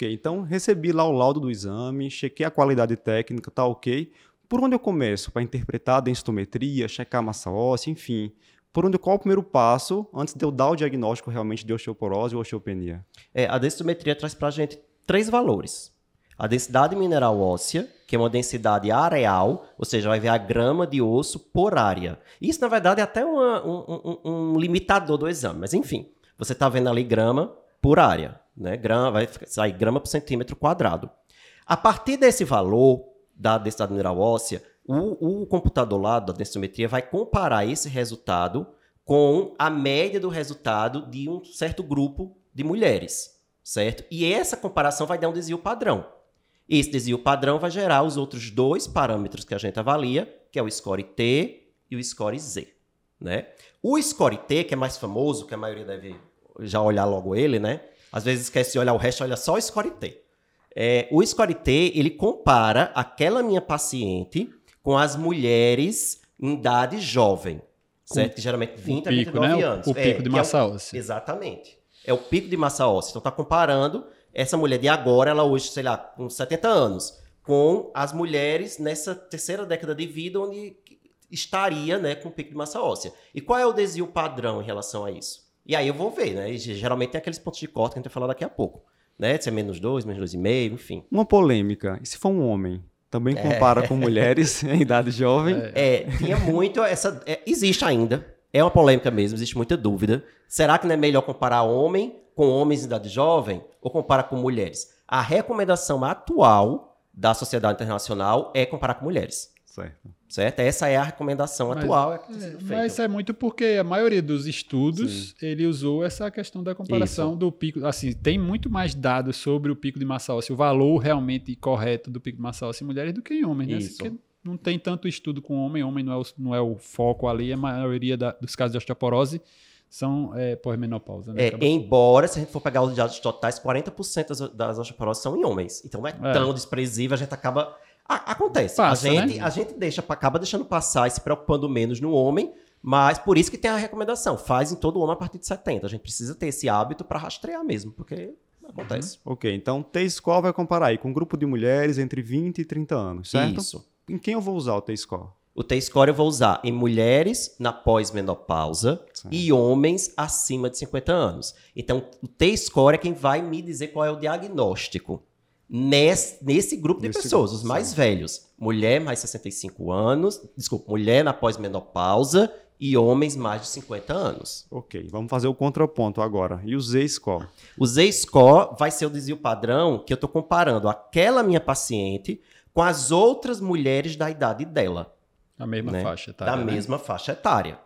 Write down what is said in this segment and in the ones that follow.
Ok, então recebi lá o laudo do exame, chequei a qualidade técnica, tá ok. Por onde eu começo para interpretar a densitometria, checar a massa óssea, enfim? Por onde qual é o primeiro passo antes de eu dar o diagnóstico realmente de osteoporose ou osteopenia? É, a densitometria traz para a gente três valores. A densidade mineral óssea, que é uma densidade areal, ou seja, vai ver a grama de osso por área. Isso, na verdade, é até uma, um, um, um, limitador do exame, mas enfim, você está vendo ali grama por área, né? Grama, vai sair grama por centímetro quadrado. A partir desse valor da densidade mineral óssea, o, o computador lá da densitometria vai comparar esse resultado com a média do resultado de um certo grupo de mulheres, certo? E essa comparação vai dar um desvio padrão. Esse desvio padrão vai gerar os outros dois parâmetros que a gente avalia, que é o score T e o score Z. Né? O score T, que é mais famoso, que a maioria deve já olhar logo ele, né? Às vezes esquece de olhar o resto, olha só o score T. É, o score T, ele compara aquela minha paciente com as mulheres em idade jovem, certo? Que geralmente 20 a 29 né? anos. O, o pico é, de massa é o, óssea. Exatamente. É o pico de massa óssea. Então está comparando essa mulher de agora, ela hoje, sei lá, com 70 anos, com as mulheres nessa terceira década de vida, onde estaria né, com pico de massa óssea. E qual é o desvio padrão em relação a isso? E aí eu vou ver, né? E geralmente tem aqueles pontos de corte que a gente vai falar daqui a pouco. Né? Se é menos 2, menos 2,5, enfim. Uma polêmica. E se for um homem? Também é. compara é. com mulheres em idade jovem? É, tinha muito essa... É, existe ainda. É uma polêmica mesmo, existe muita dúvida. Será que não é melhor comparar homem com homens de idade jovem ou compara com mulheres? A recomendação atual da Sociedade Internacional é comparar com mulheres. Certo. Certo? Essa é a recomendação mas, atual. É, tá é mas é muito porque a maioria dos estudos Sim. ele usou essa questão da comparação Isso. do pico. Assim, tem muito mais dados sobre o pico de massa óssea, o valor realmente correto do pico de massa óssea em mulheres do que em homens, né? Isso. Porque não tem tanto estudo com homem, homem não é o, não é o foco ali, a maioria da, dos casos de osteoporose são é, pós-menopausa. Né? É, embora, se a gente for pegar os dados totais, 40% das, das osteoporoses são em homens. Então não é, é. tão desprezível, a gente acaba. A, acontece. Passa, a, gente, né? a gente deixa, acaba deixando passar e se preocupando menos no homem, mas por isso que tem a recomendação. Faz em todo homem a partir de 70. A gente precisa ter esse hábito para rastrear mesmo, porque acontece. Uhum. Ok, então T-score vai comparar aí com um grupo de mulheres entre 20 e 30 anos, certo? Isso. Em quem eu vou usar o T-score? O T-score eu vou usar em mulheres na pós-menopausa e homens acima de 50 anos. Então, o T-score é quem vai me dizer qual é o diagnóstico. Nesse, nesse grupo de nesse pessoas, grupo, os mais sim. velhos. Mulher mais 65 anos, desculpa, mulher na pós-menopausa e homens mais de 50 anos. Ok, vamos fazer o contraponto agora. E o Z-score? O Z-score vai ser o desvio padrão que eu estou comparando aquela minha paciente com as outras mulheres da idade dela. Da mesma né? faixa etária. Da né? mesma faixa etária.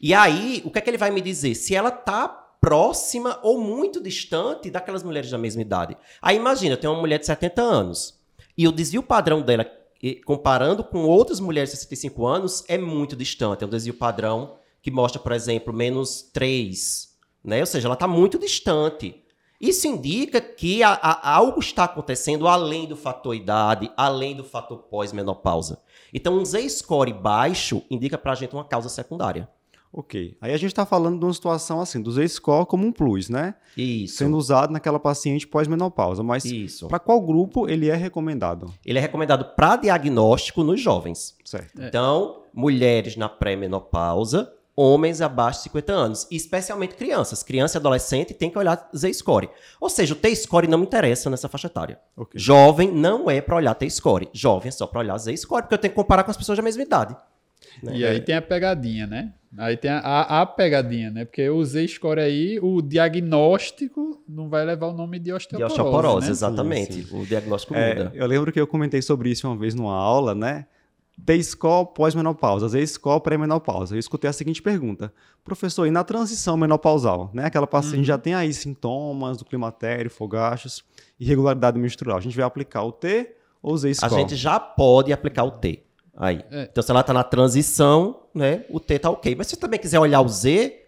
E aí, o que é que ele vai me dizer? Se ela tá próxima ou muito distante daquelas mulheres da mesma idade. Aí imagina, tenho uma mulher de 70 anos e o desvio padrão dela, comparando com outras mulheres de 65 anos, é muito distante. É um desvio padrão que mostra, por exemplo, menos 3, né? Ou seja, ela está muito distante. Isso indica que a, a, algo está acontecendo além do fator idade, além do fator pós-menopausa. Então, um Z-score baixo indica para a gente uma causa secundária. Ok. Aí a gente está falando de uma situação assim, do Z-score como um plus, né? Isso. Sendo usado naquela paciente pós-menopausa. Mas para qual grupo ele é recomendado? Ele é recomendado para diagnóstico nos jovens. Certo. Então, mulheres na pré-menopausa, homens abaixo de 50 anos, e especialmente crianças. Criança e adolescente tem que olhar Z-score. Ou seja, o T-score não me interessa nessa faixa etária. Okay. Jovem não é para olhar T-score. Jovem é só para olhar Z-score, porque eu tenho que comparar com as pessoas da mesma idade. Né? E aí tem a pegadinha, né? Aí tem a, a, a pegadinha, né? Porque o Z-score aí, o diagnóstico não vai levar o nome de osteoporose. De osteoporose, né? exatamente. Sim, sim. O diagnóstico é, muda. Eu lembro que eu comentei sobre isso uma vez numa aula, né? T-score pós-menopausa, Z-score pré-menopausa. Eu escutei a seguinte pergunta: professor, e na transição menopausal, né? Aquela paciente uhum. já tem aí sintomas do climatério, fogachos, irregularidade menstrual. A gente vai aplicar o T ou o Z-score? A gente já pode aplicar o T. Aí. É. Então, se ela está na transição, né? O T tá ok. Mas se você também quiser olhar o Z,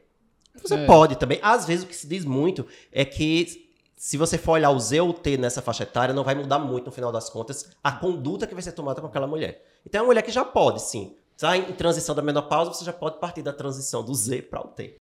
você é. pode também. Às vezes o que se diz muito é que se você for olhar o Z ou o T nessa faixa etária, não vai mudar muito no final das contas a conduta que vai ser tomada com aquela mulher. Então é uma mulher que já pode, sim. Está em transição da menopausa, você já pode partir da transição do Z para o T.